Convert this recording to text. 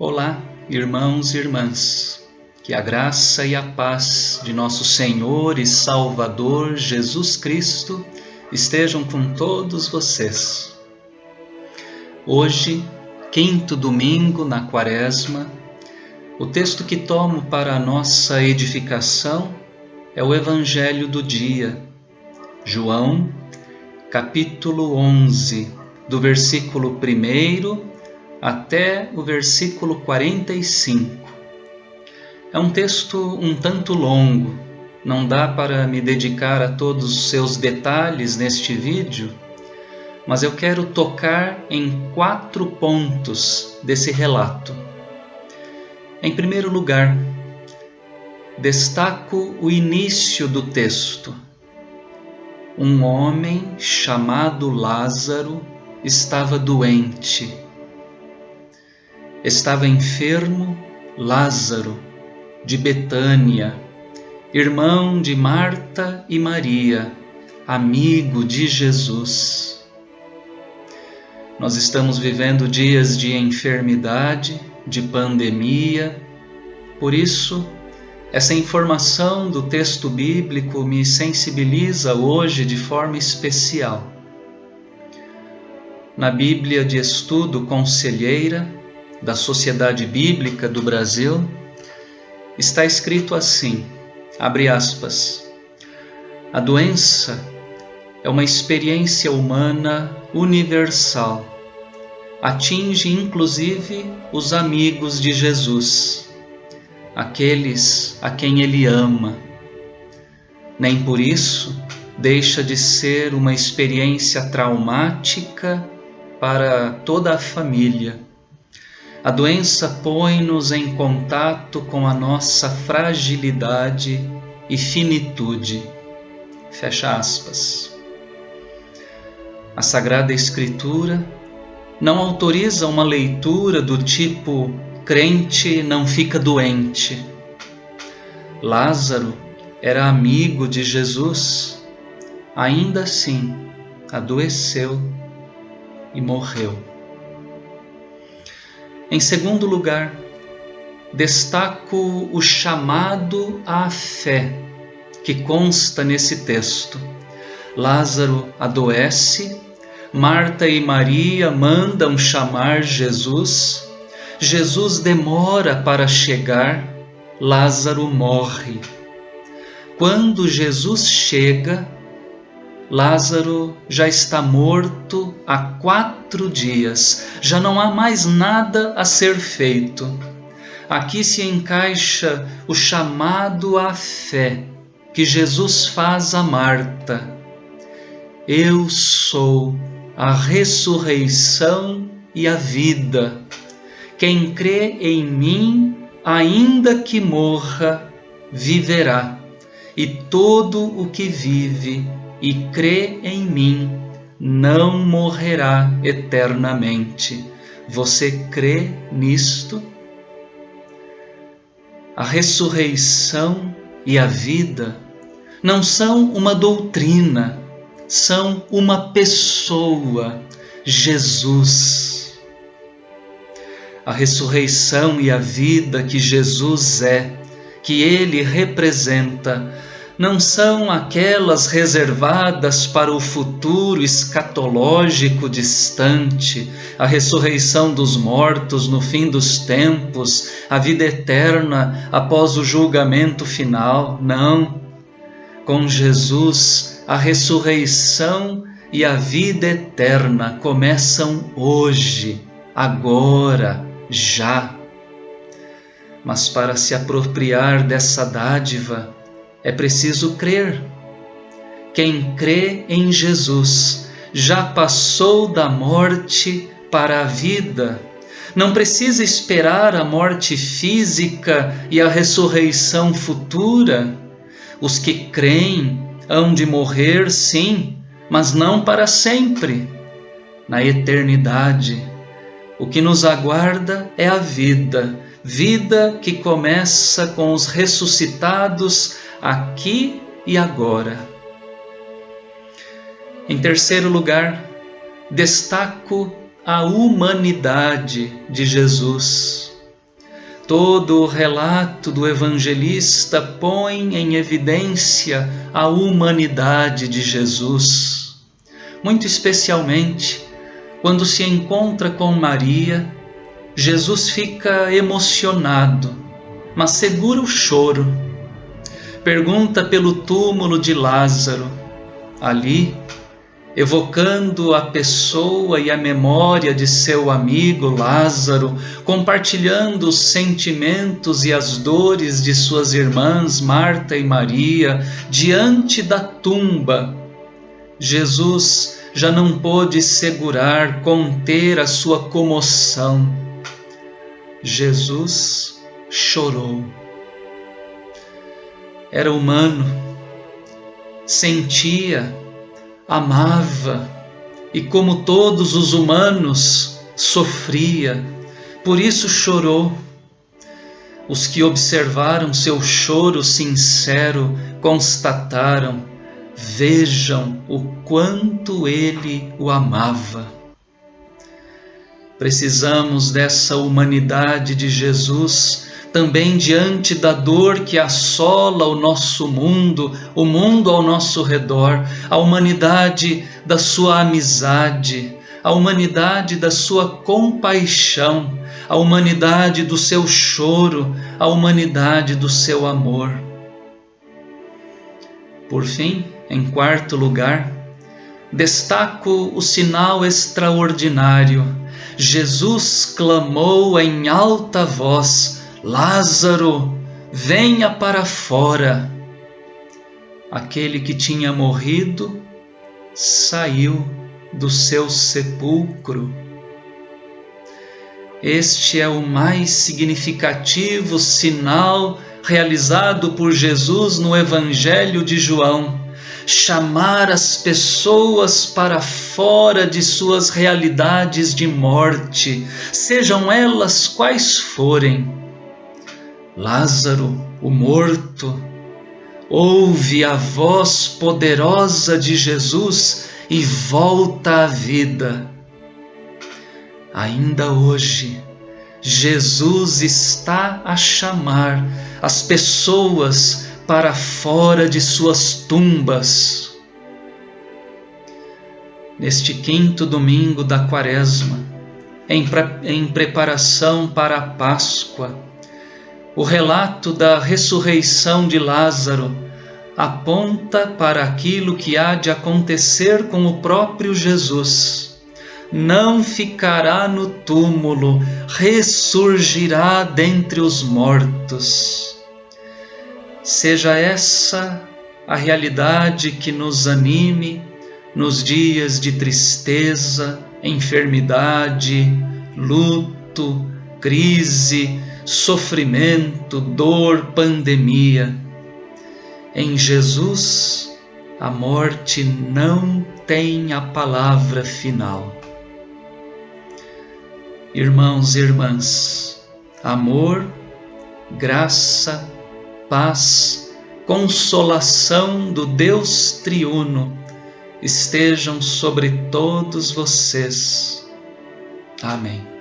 Olá, irmãos e irmãs. Que a graça e a paz de nosso Senhor e Salvador Jesus Cristo estejam com todos vocês. Hoje, quinto domingo na Quaresma, o texto que tomo para a nossa edificação é o Evangelho do dia, João, capítulo 11, do versículo 1 até o versículo 45. É um texto um tanto longo, não dá para me dedicar a todos os seus detalhes neste vídeo, mas eu quero tocar em quatro pontos desse relato. Em primeiro lugar, destaco o início do texto. Um homem chamado Lázaro estava doente estava enfermo Lázaro, de Betânia, irmão de Marta e Maria, amigo de Jesus. Nós estamos vivendo dias de enfermidade, de pandemia, por isso, essa informação do texto bíblico me sensibiliza hoje de forma especial. Na Bíblia de Estudo Conselheira, da Sociedade Bíblica do Brasil, está escrito assim: abre aspas. A doença é uma experiência humana universal. Atinge inclusive os amigos de Jesus, aqueles a quem ele ama. Nem por isso deixa de ser uma experiência traumática para toda a família a doença põe-nos em contato com a nossa fragilidade e finitude. Fecha aspas. A Sagrada Escritura não autoriza uma leitura do tipo crente não fica doente. Lázaro era amigo de Jesus, ainda assim adoeceu e morreu. Em segundo lugar, destaco o chamado à fé que consta nesse texto. Lázaro adoece, Marta e Maria mandam chamar Jesus, Jesus demora para chegar, Lázaro morre. Quando Jesus chega, Lázaro já está morto há quatro dias, já não há mais nada a ser feito. Aqui se encaixa o chamado à fé que Jesus faz a Marta. Eu sou a ressurreição e a vida. Quem crê em mim, ainda que morra, viverá, e todo o que vive e crê em mim, não morrerá eternamente. Você crê nisto? A ressurreição e a vida não são uma doutrina, são uma pessoa, Jesus. A ressurreição e a vida que Jesus é, que ele representa, não são aquelas reservadas para o futuro escatológico distante, a ressurreição dos mortos no fim dos tempos, a vida eterna após o julgamento final. Não. Com Jesus, a ressurreição e a vida eterna começam hoje, agora, já. Mas para se apropriar dessa dádiva, é preciso crer. Quem crê em Jesus já passou da morte para a vida. Não precisa esperar a morte física e a ressurreição futura. Os que creem hão de morrer, sim, mas não para sempre. Na eternidade, o que nos aguarda é a vida, vida que começa com os ressuscitados aqui e agora. Em terceiro lugar, destaco a humanidade de Jesus. Todo o relato do evangelista põe em evidência a humanidade de Jesus, muito especialmente quando se encontra com Maria, Jesus fica emocionado, mas segura o choro. Pergunta pelo túmulo de Lázaro. Ali, evocando a pessoa e a memória de seu amigo Lázaro, compartilhando os sentimentos e as dores de suas irmãs Marta e Maria, diante da tumba, Jesus já não pôde segurar, conter a sua comoção. Jesus chorou. Era humano, sentia, amava e, como todos os humanos, sofria, por isso chorou. Os que observaram seu choro sincero constataram: vejam o quanto ele o amava. Precisamos dessa humanidade de Jesus também diante da dor que assola o nosso mundo, o mundo ao nosso redor, a humanidade da sua amizade, a humanidade da sua compaixão, a humanidade do seu choro, a humanidade do seu amor. Por fim, em quarto lugar, destaco o sinal extraordinário. Jesus clamou em alta voz: Lázaro, venha para fora. Aquele que tinha morrido saiu do seu sepulcro. Este é o mais significativo sinal realizado por Jesus no Evangelho de João chamar as pessoas para fora de suas realidades de morte, sejam elas quais forem. Lázaro, o morto, ouve a voz poderosa de Jesus e volta à vida. Ainda hoje, Jesus está a chamar as pessoas para fora de suas tumbas. Neste quinto domingo da Quaresma, em, em preparação para a Páscoa, o relato da ressurreição de Lázaro aponta para aquilo que há de acontecer com o próprio Jesus. Não ficará no túmulo, ressurgirá dentre os mortos. Seja essa a realidade que nos anime nos dias de tristeza, enfermidade, luto, crise, sofrimento, dor, pandemia. Em Jesus, a morte não tem a palavra final. Irmãos e irmãs, amor, graça, paz, consolação do Deus triuno estejam sobre todos vocês. Amém.